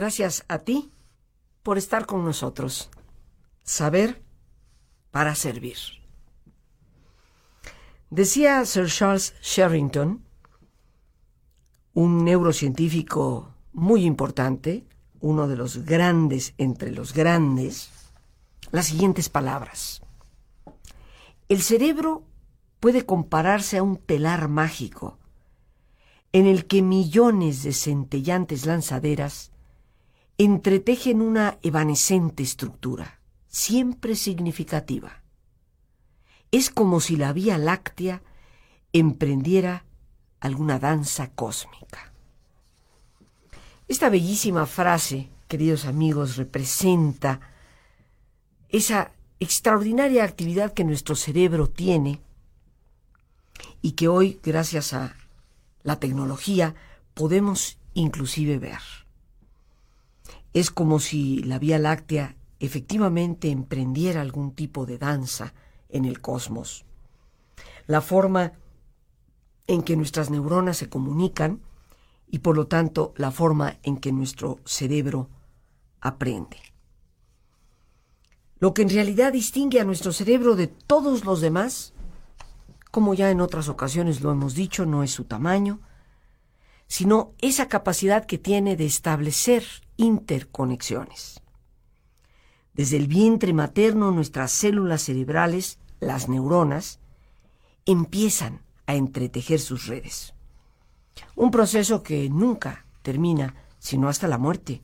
Gracias a ti por estar con nosotros. Saber para servir. Decía Sir Charles Sherrington, un neurocientífico muy importante, uno de los grandes entre los grandes, las siguientes palabras. El cerebro puede compararse a un telar mágico en el que millones de centellantes lanzaderas entretejen una evanescente estructura, siempre significativa. Es como si la Vía Láctea emprendiera alguna danza cósmica. Esta bellísima frase, queridos amigos, representa esa extraordinaria actividad que nuestro cerebro tiene y que hoy, gracias a la tecnología, podemos inclusive ver. Es como si la Vía Láctea efectivamente emprendiera algún tipo de danza en el cosmos. La forma en que nuestras neuronas se comunican y por lo tanto la forma en que nuestro cerebro aprende. Lo que en realidad distingue a nuestro cerebro de todos los demás como ya en otras ocasiones lo hemos dicho, no es su tamaño, sino esa capacidad que tiene de establecer interconexiones. Desde el vientre materno nuestras células cerebrales, las neuronas, empiezan a entretejer sus redes. Un proceso que nunca termina sino hasta la muerte.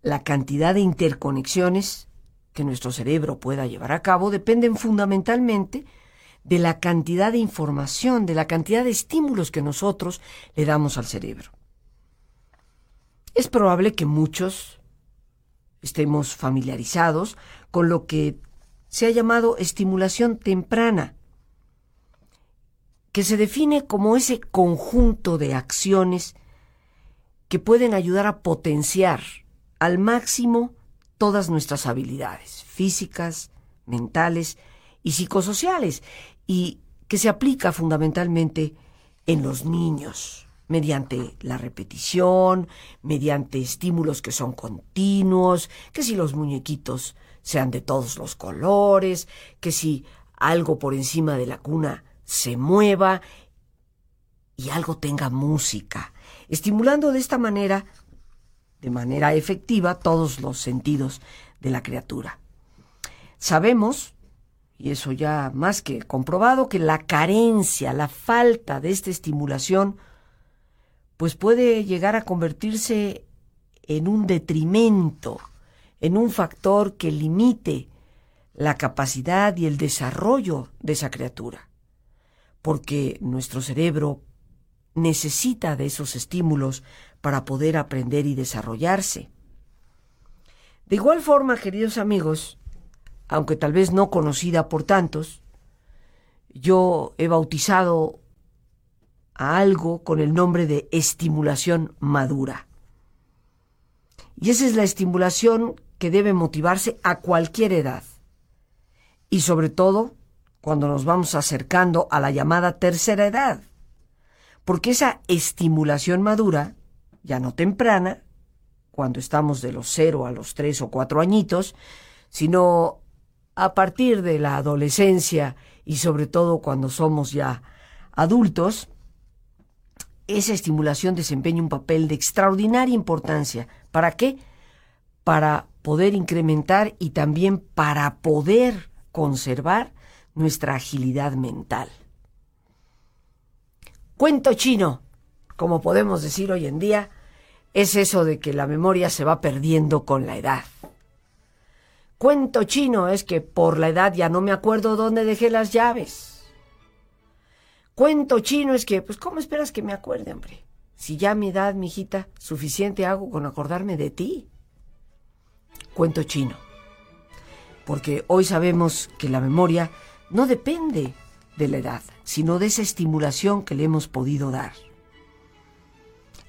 La cantidad de interconexiones que nuestro cerebro pueda llevar a cabo dependen fundamentalmente de la cantidad de información, de la cantidad de estímulos que nosotros le damos al cerebro. Es probable que muchos estemos familiarizados con lo que se ha llamado estimulación temprana, que se define como ese conjunto de acciones que pueden ayudar a potenciar al máximo todas nuestras habilidades físicas, mentales y psicosociales, y que se aplica fundamentalmente en los niños mediante la repetición, mediante estímulos que son continuos, que si los muñequitos sean de todos los colores, que si algo por encima de la cuna se mueva y algo tenga música, estimulando de esta manera, de manera efectiva, todos los sentidos de la criatura. Sabemos y eso ya más que comprobado, que la carencia, la falta de esta estimulación, pues puede llegar a convertirse en un detrimento, en un factor que limite la capacidad y el desarrollo de esa criatura, porque nuestro cerebro necesita de esos estímulos para poder aprender y desarrollarse. De igual forma, queridos amigos, aunque tal vez no conocida por tantos, yo he bautizado a algo con el nombre de estimulación madura. Y esa es la estimulación que debe motivarse a cualquier edad. Y sobre todo cuando nos vamos acercando a la llamada tercera edad. Porque esa estimulación madura, ya no temprana, cuando estamos de los cero a los tres o cuatro añitos, sino a partir de la adolescencia y sobre todo cuando somos ya adultos, esa estimulación desempeña un papel de extraordinaria importancia. ¿Para qué? Para poder incrementar y también para poder conservar nuestra agilidad mental. Cuento chino, como podemos decir hoy en día, es eso de que la memoria se va perdiendo con la edad. Cuento chino es que por la edad ya no me acuerdo dónde dejé las llaves. Cuento chino es que, pues, ¿cómo esperas que me acuerde, hombre? Si ya a mi edad, mijita, suficiente hago con acordarme de ti. Cuento chino. Porque hoy sabemos que la memoria no depende de la edad, sino de esa estimulación que le hemos podido dar.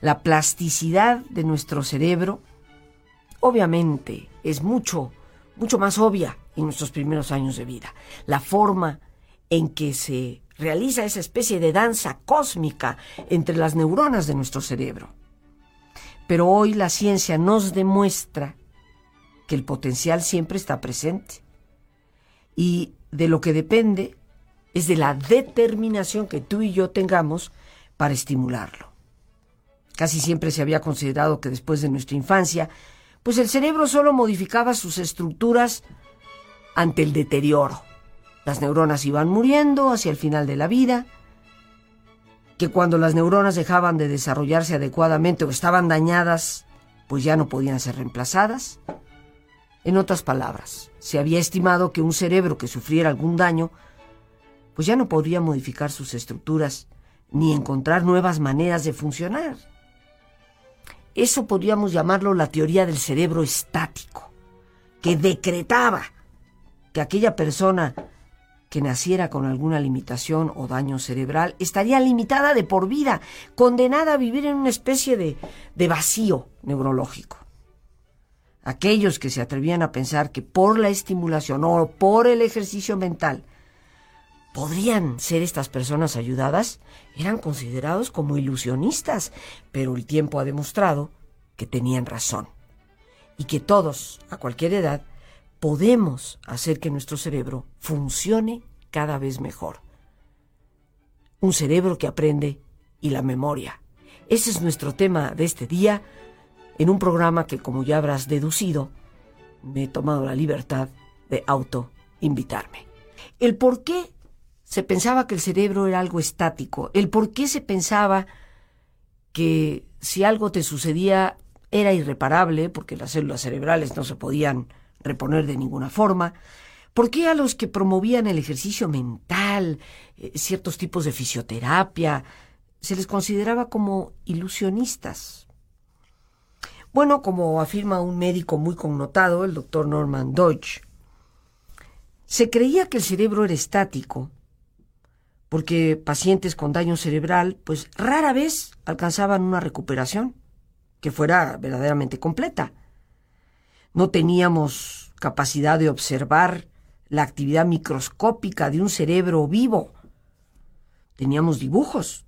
La plasticidad de nuestro cerebro, obviamente, es mucho mucho más obvia en nuestros primeros años de vida. La forma en que se realiza esa especie de danza cósmica entre las neuronas de nuestro cerebro. Pero hoy la ciencia nos demuestra que el potencial siempre está presente. Y de lo que depende es de la determinación que tú y yo tengamos para estimularlo. Casi siempre se había considerado que después de nuestra infancia, pues el cerebro solo modificaba sus estructuras ante el deterioro. Las neuronas iban muriendo hacia el final de la vida, que cuando las neuronas dejaban de desarrollarse adecuadamente o estaban dañadas, pues ya no podían ser reemplazadas. En otras palabras, se había estimado que un cerebro que sufriera algún daño, pues ya no podría modificar sus estructuras ni encontrar nuevas maneras de funcionar. Eso podríamos llamarlo la teoría del cerebro estático, que decretaba que aquella persona que naciera con alguna limitación o daño cerebral estaría limitada de por vida, condenada a vivir en una especie de, de vacío neurológico. Aquellos que se atrevían a pensar que por la estimulación o por el ejercicio mental podrían ser estas personas ayudadas eran considerados como ilusionistas, pero el tiempo ha demostrado que tenían razón y que todos, a cualquier edad, podemos hacer que nuestro cerebro funcione cada vez mejor. Un cerebro que aprende y la memoria. Ese es nuestro tema de este día en un programa que, como ya habrás deducido, me he tomado la libertad de auto-invitarme. El por qué se pensaba que el cerebro era algo estático, el por qué se pensaba que si algo te sucedía era irreparable, porque las células cerebrales no se podían reponer de ninguna forma. ¿Por qué a los que promovían el ejercicio mental, eh, ciertos tipos de fisioterapia, se les consideraba como ilusionistas? Bueno, como afirma un médico muy connotado, el doctor Norman Deutsch, se creía que el cerebro era estático, porque pacientes con daño cerebral, pues rara vez alcanzaban una recuperación que fuera verdaderamente completa no teníamos capacidad de observar la actividad microscópica de un cerebro vivo. Teníamos dibujos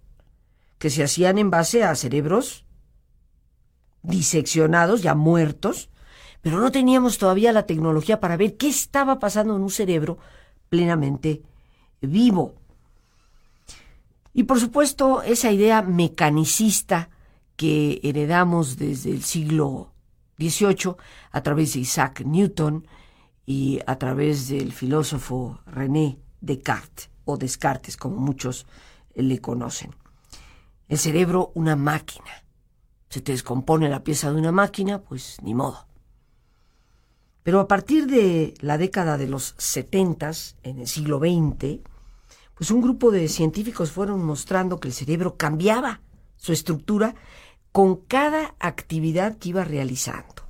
que se hacían en base a cerebros diseccionados, ya muertos, pero no teníamos todavía la tecnología para ver qué estaba pasando en un cerebro plenamente vivo. Y por supuesto, esa idea mecanicista que heredamos desde el siglo 18 a través de Isaac Newton y a través del filósofo René Descartes, o Descartes como muchos le conocen. El cerebro, una máquina. Se te descompone la pieza de una máquina, pues ni modo. Pero a partir de la década de los 70, en el siglo XX, pues un grupo de científicos fueron mostrando que el cerebro cambiaba su estructura con cada actividad que iba realizando.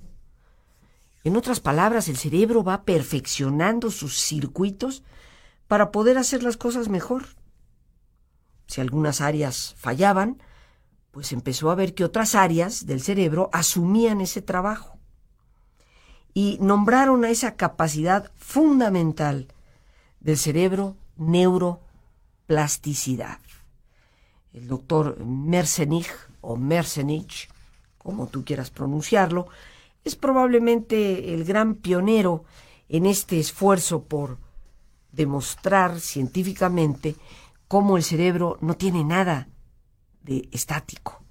En otras palabras, el cerebro va perfeccionando sus circuitos para poder hacer las cosas mejor. Si algunas áreas fallaban, pues empezó a ver que otras áreas del cerebro asumían ese trabajo y nombraron a esa capacidad fundamental del cerebro neuroplasticidad. El doctor Merzenich o Merzenich, como tú quieras pronunciarlo, es probablemente el gran pionero en este esfuerzo por demostrar científicamente cómo el cerebro no tiene nada de estático.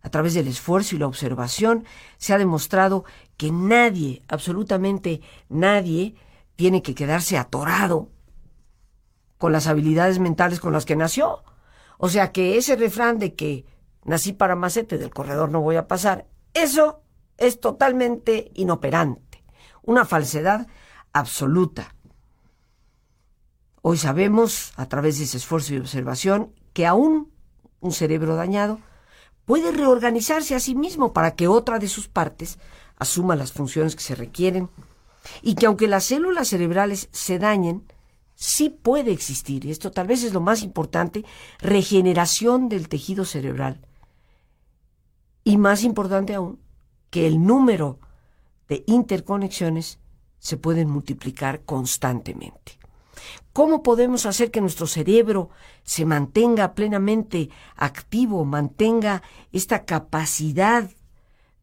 A través del esfuerzo y la observación se ha demostrado que nadie, absolutamente nadie, tiene que quedarse atorado con las habilidades mentales con las que nació. O sea que ese refrán de que nací para macete, del corredor no voy a pasar, eso es totalmente inoperante, una falsedad absoluta. Hoy sabemos, a través de ese esfuerzo y observación, que aún un cerebro dañado puede reorganizarse a sí mismo para que otra de sus partes asuma las funciones que se requieren y que aunque las células cerebrales se dañen, sí puede existir, esto tal vez es lo más importante, regeneración del tejido cerebral y más importante aún, que el número de interconexiones se pueden multiplicar constantemente. ¿Cómo podemos hacer que nuestro cerebro se mantenga plenamente activo, mantenga esta capacidad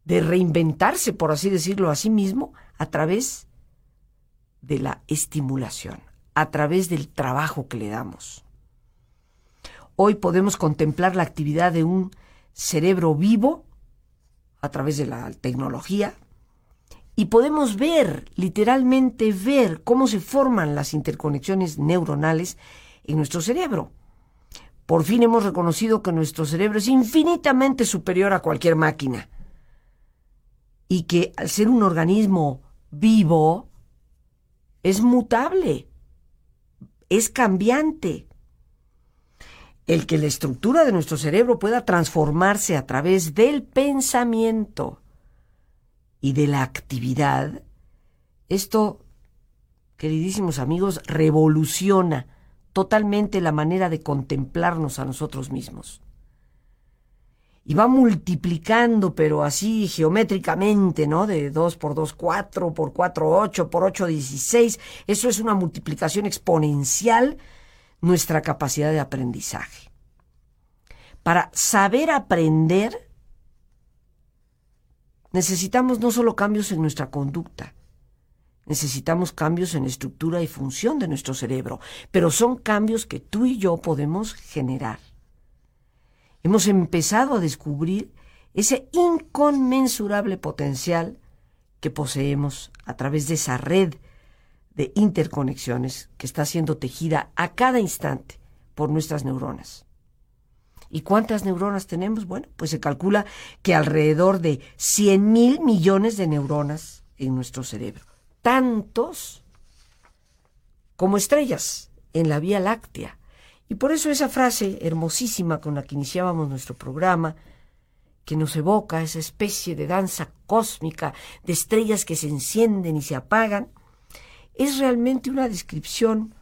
de reinventarse, por así decirlo, a sí mismo a través de la estimulación, a través del trabajo que le damos. Hoy podemos contemplar la actividad de un cerebro vivo a través de la tecnología y podemos ver, literalmente ver cómo se forman las interconexiones neuronales en nuestro cerebro. Por fin hemos reconocido que nuestro cerebro es infinitamente superior a cualquier máquina y que al ser un organismo vivo es mutable, es cambiante. El que la estructura de nuestro cerebro pueda transformarse a través del pensamiento y de la actividad, esto, queridísimos amigos, revoluciona totalmente la manera de contemplarnos a nosotros mismos. Y va multiplicando, pero así geométricamente, ¿no? De 2 por 2, 4, por 4, 8, por 8, 16. Eso es una multiplicación exponencial nuestra capacidad de aprendizaje. Para saber aprender, necesitamos no solo cambios en nuestra conducta, necesitamos cambios en estructura y función de nuestro cerebro, pero son cambios que tú y yo podemos generar. Hemos empezado a descubrir ese inconmensurable potencial que poseemos a través de esa red de interconexiones que está siendo tejida a cada instante por nuestras neuronas. ¿Y cuántas neuronas tenemos? Bueno, pues se calcula que alrededor de 100 mil millones de neuronas en nuestro cerebro. Tantos como estrellas en la Vía Láctea. Y por eso esa frase hermosísima con la que iniciábamos nuestro programa, que nos evoca esa especie de danza cósmica de estrellas que se encienden y se apagan, es realmente una descripción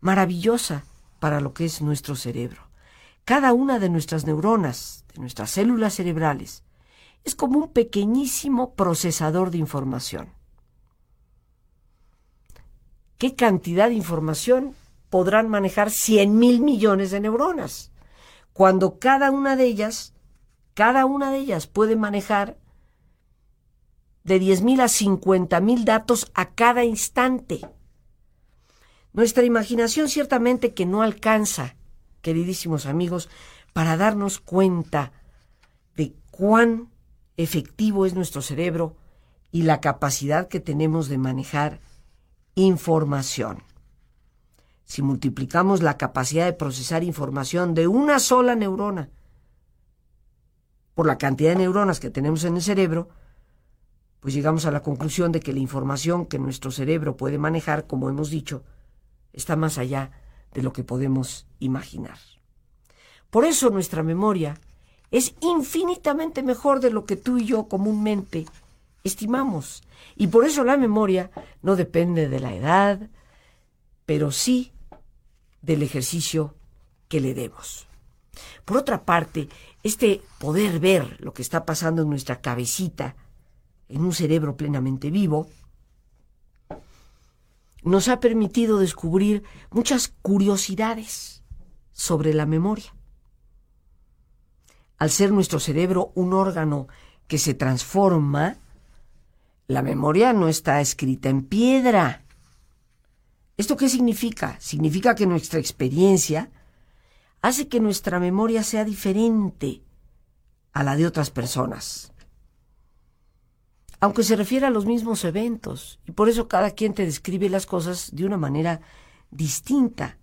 maravillosa para lo que es nuestro cerebro. Cada una de nuestras neuronas, de nuestras células cerebrales, es como un pequeñísimo procesador de información. ¿Qué cantidad de información podrán manejar 100 mil millones de neuronas? Cuando cada una de ellas, cada una de ellas puede manejar de 10.000 a 50.000 datos a cada instante. Nuestra imaginación ciertamente que no alcanza, queridísimos amigos, para darnos cuenta de cuán efectivo es nuestro cerebro y la capacidad que tenemos de manejar información. Si multiplicamos la capacidad de procesar información de una sola neurona por la cantidad de neuronas que tenemos en el cerebro, pues llegamos a la conclusión de que la información que nuestro cerebro puede manejar, como hemos dicho, está más allá de lo que podemos imaginar. Por eso nuestra memoria es infinitamente mejor de lo que tú y yo comúnmente estimamos. Y por eso la memoria no depende de la edad, pero sí del ejercicio que le demos. Por otra parte, este poder ver lo que está pasando en nuestra cabecita, en un cerebro plenamente vivo, nos ha permitido descubrir muchas curiosidades sobre la memoria. Al ser nuestro cerebro un órgano que se transforma, la memoria no está escrita en piedra. ¿Esto qué significa? Significa que nuestra experiencia hace que nuestra memoria sea diferente a la de otras personas aunque se refiere a los mismos eventos, y por eso cada quien te describe las cosas de una manera distinta.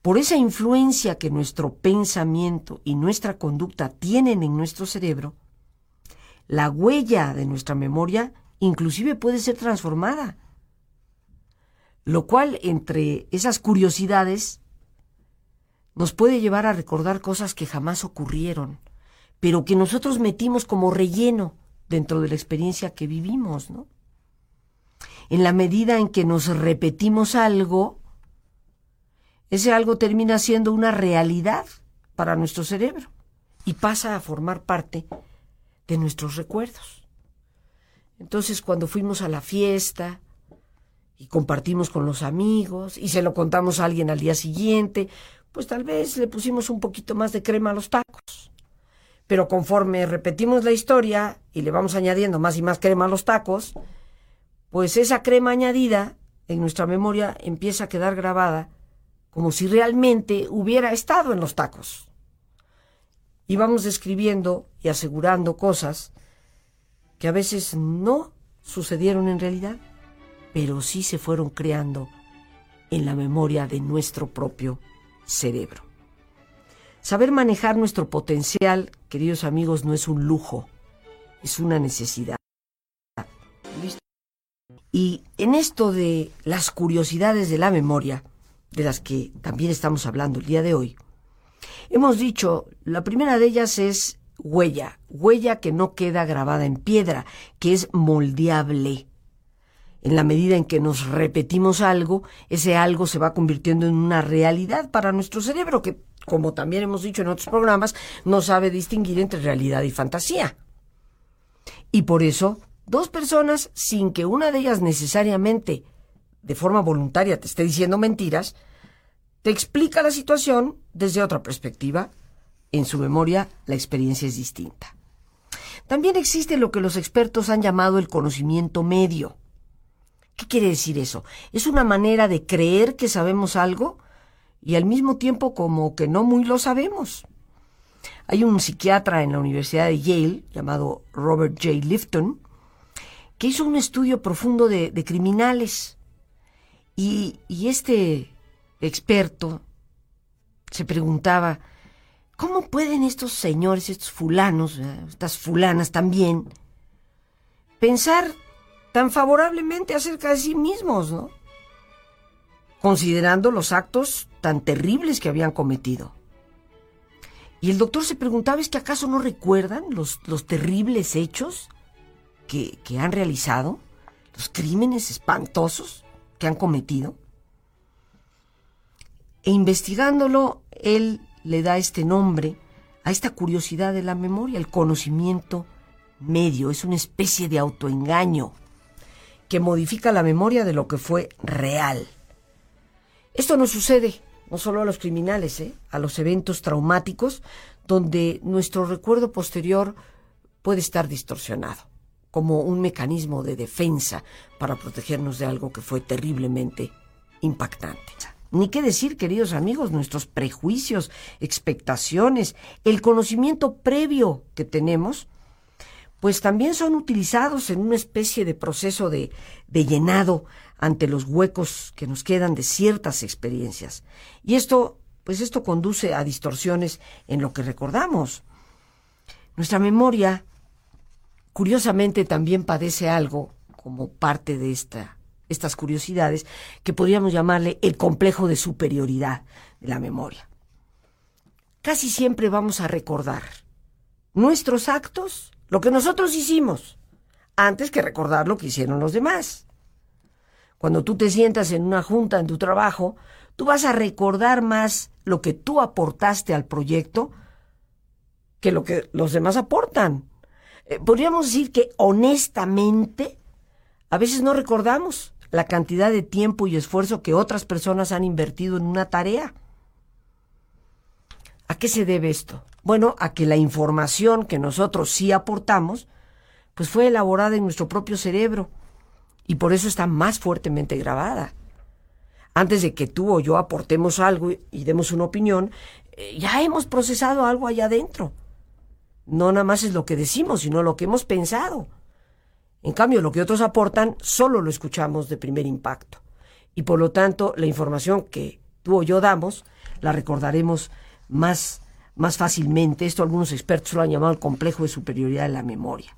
Por esa influencia que nuestro pensamiento y nuestra conducta tienen en nuestro cerebro, la huella de nuestra memoria inclusive puede ser transformada. Lo cual, entre esas curiosidades, nos puede llevar a recordar cosas que jamás ocurrieron, pero que nosotros metimos como relleno dentro de la experiencia que vivimos, ¿no? En la medida en que nos repetimos algo, ese algo termina siendo una realidad para nuestro cerebro y pasa a formar parte de nuestros recuerdos. Entonces, cuando fuimos a la fiesta y compartimos con los amigos y se lo contamos a alguien al día siguiente, pues tal vez le pusimos un poquito más de crema a los tacos. Pero conforme repetimos la historia y le vamos añadiendo más y más crema a los tacos, pues esa crema añadida en nuestra memoria empieza a quedar grabada como si realmente hubiera estado en los tacos. Y vamos describiendo y asegurando cosas que a veces no sucedieron en realidad, pero sí se fueron creando en la memoria de nuestro propio cerebro. Saber manejar nuestro potencial, queridos amigos, no es un lujo, es una necesidad. Y en esto de las curiosidades de la memoria, de las que también estamos hablando el día de hoy, hemos dicho, la primera de ellas es huella, huella que no queda grabada en piedra, que es moldeable. En la medida en que nos repetimos algo, ese algo se va convirtiendo en una realidad para nuestro cerebro, que como también hemos dicho en otros programas, no sabe distinguir entre realidad y fantasía. Y por eso, dos personas, sin que una de ellas necesariamente, de forma voluntaria, te esté diciendo mentiras, te explica la situación desde otra perspectiva. En su memoria, la experiencia es distinta. También existe lo que los expertos han llamado el conocimiento medio. ¿Qué quiere decir eso? Es una manera de creer que sabemos algo y al mismo tiempo como que no muy lo sabemos. Hay un psiquiatra en la Universidad de Yale llamado Robert J. Lifton que hizo un estudio profundo de, criminales y, y este experto se preguntaba, ¿cómo pueden estos señores, estos fulanos, estas fulanas también, pensar tan favorablemente acerca de sí mismos, ¿no? considerando los actos tan terribles que habían cometido. Y el doctor se preguntaba, ¿es que acaso no recuerdan los, los terribles hechos que, que han realizado? ¿Los crímenes espantosos que han cometido? E investigándolo, él le da este nombre a esta curiosidad de la memoria, el conocimiento medio. Es una especie de autoengaño que modifica la memoria de lo que fue real. Esto no sucede no solo a los criminales, ¿eh? a los eventos traumáticos, donde nuestro recuerdo posterior puede estar distorsionado, como un mecanismo de defensa para protegernos de algo que fue terriblemente impactante. Ni qué decir, queridos amigos, nuestros prejuicios, expectaciones, el conocimiento previo que tenemos, pues también son utilizados en una especie de proceso de, de llenado ante los huecos que nos quedan de ciertas experiencias. Y esto, pues esto conduce a distorsiones en lo que recordamos. Nuestra memoria, curiosamente, también padece algo como parte de esta, estas curiosidades que podríamos llamarle el complejo de superioridad de la memoria. Casi siempre vamos a recordar nuestros actos, lo que nosotros hicimos, antes que recordar lo que hicieron los demás. Cuando tú te sientas en una junta en tu trabajo, tú vas a recordar más lo que tú aportaste al proyecto que lo que los demás aportan. Eh, podríamos decir que honestamente, a veces no recordamos la cantidad de tiempo y esfuerzo que otras personas han invertido en una tarea. ¿A qué se debe esto? Bueno, a que la información que nosotros sí aportamos, pues fue elaborada en nuestro propio cerebro y por eso está más fuertemente grabada. Antes de que tú o yo aportemos algo y demos una opinión, eh, ya hemos procesado algo allá adentro. No nada más es lo que decimos, sino lo que hemos pensado. En cambio, lo que otros aportan solo lo escuchamos de primer impacto. Y por lo tanto, la información que tú o yo damos la recordaremos más, más fácilmente. Esto algunos expertos lo han llamado el complejo de superioridad de la memoria.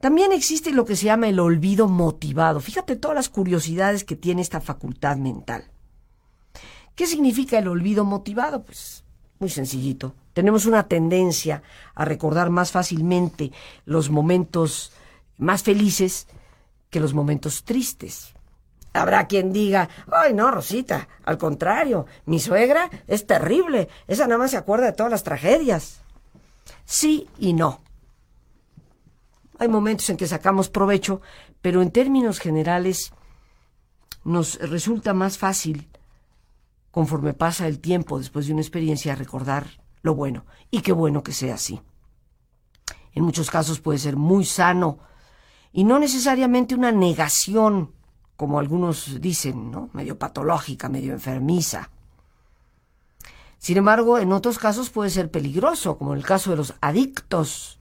También existe lo que se llama el olvido motivado. Fíjate todas las curiosidades que tiene esta facultad mental. ¿Qué significa el olvido motivado? Pues muy sencillito. Tenemos una tendencia a recordar más fácilmente los momentos más felices que los momentos tristes. Habrá quien diga, ay no, Rosita, al contrario, mi suegra es terrible, esa nada más se acuerda de todas las tragedias. Sí y no. Hay momentos en que sacamos provecho, pero en términos generales nos resulta más fácil, conforme pasa el tiempo después de una experiencia, recordar lo bueno. Y qué bueno que sea así. En muchos casos puede ser muy sano y no necesariamente una negación, como algunos dicen, ¿no? medio patológica, medio enfermiza. Sin embargo, en otros casos puede ser peligroso, como en el caso de los adictos.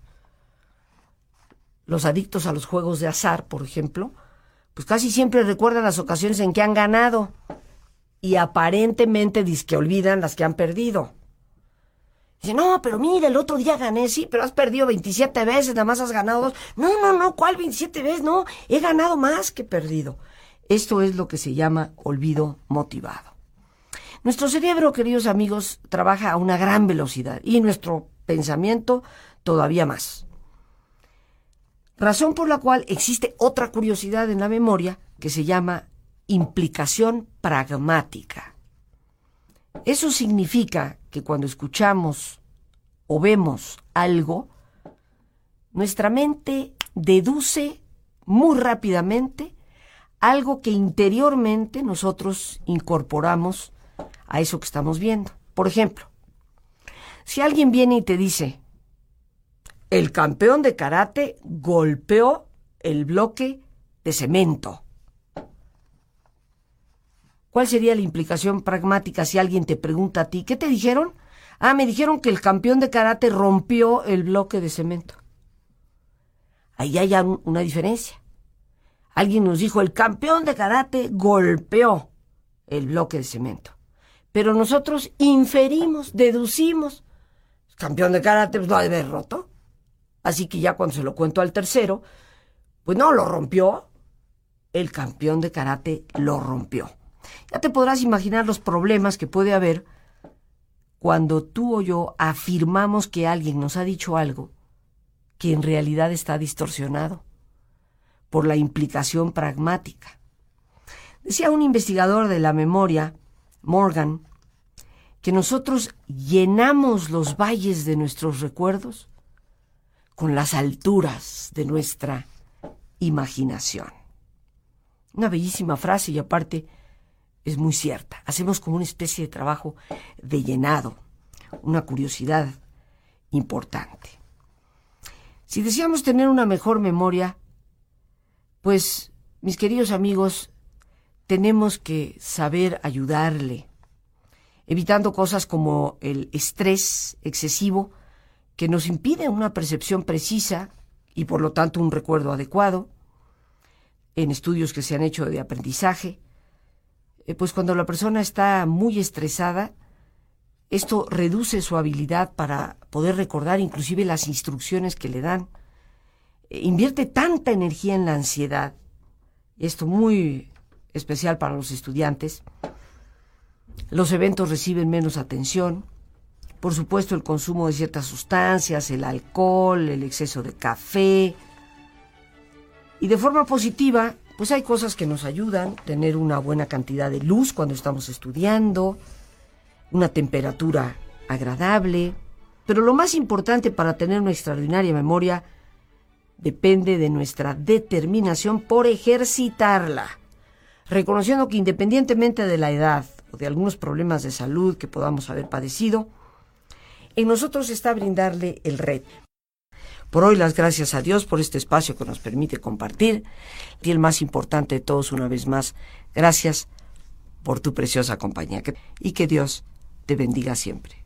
Los adictos a los juegos de azar, por ejemplo, pues casi siempre recuerdan las ocasiones en que han ganado y aparentemente que olvidan las que han perdido. Dice, no, pero mira, el otro día gané, sí, pero has perdido 27 veces, nada más has ganado dos. No, no, no, ¿cuál 27 veces? No, he ganado más que perdido. Esto es lo que se llama olvido motivado. Nuestro cerebro, queridos amigos, trabaja a una gran velocidad y nuestro pensamiento todavía más. Razón por la cual existe otra curiosidad en la memoria que se llama implicación pragmática. Eso significa que cuando escuchamos o vemos algo, nuestra mente deduce muy rápidamente algo que interiormente nosotros incorporamos a eso que estamos viendo. Por ejemplo, si alguien viene y te dice, el campeón de karate golpeó el bloque de cemento. ¿Cuál sería la implicación pragmática si alguien te pregunta a ti, ¿qué te dijeron? Ah, me dijeron que el campeón de karate rompió el bloque de cemento. Ahí hay una diferencia. Alguien nos dijo, el campeón de karate golpeó el bloque de cemento. Pero nosotros inferimos, deducimos, el campeón de karate pues, lo ha de haber roto. Así que ya cuando se lo cuento al tercero, pues no, lo rompió. El campeón de karate lo rompió. Ya te podrás imaginar los problemas que puede haber cuando tú o yo afirmamos que alguien nos ha dicho algo que en realidad está distorsionado por la implicación pragmática. Decía un investigador de la memoria, Morgan, que nosotros llenamos los valles de nuestros recuerdos con las alturas de nuestra imaginación. Una bellísima frase y aparte es muy cierta. Hacemos como una especie de trabajo de llenado, una curiosidad importante. Si deseamos tener una mejor memoria, pues, mis queridos amigos, tenemos que saber ayudarle, evitando cosas como el estrés excesivo, que nos impide una percepción precisa y por lo tanto un recuerdo adecuado, en estudios que se han hecho de aprendizaje, eh, pues cuando la persona está muy estresada, esto reduce su habilidad para poder recordar inclusive las instrucciones que le dan. Invierte tanta energía en la ansiedad, esto muy especial para los estudiantes, los eventos reciben menos atención, por supuesto, el consumo de ciertas sustancias, el alcohol, el exceso de café. Y de forma positiva, pues hay cosas que nos ayudan, tener una buena cantidad de luz cuando estamos estudiando, una temperatura agradable, pero lo más importante para tener una extraordinaria memoria depende de nuestra determinación por ejercitarla, reconociendo que independientemente de la edad o de algunos problemas de salud que podamos haber padecido, en nosotros está brindarle el red. Por hoy las gracias a Dios por este espacio que nos permite compartir. Y el más importante de todos, una vez más, gracias por tu preciosa compañía. Y que Dios te bendiga siempre.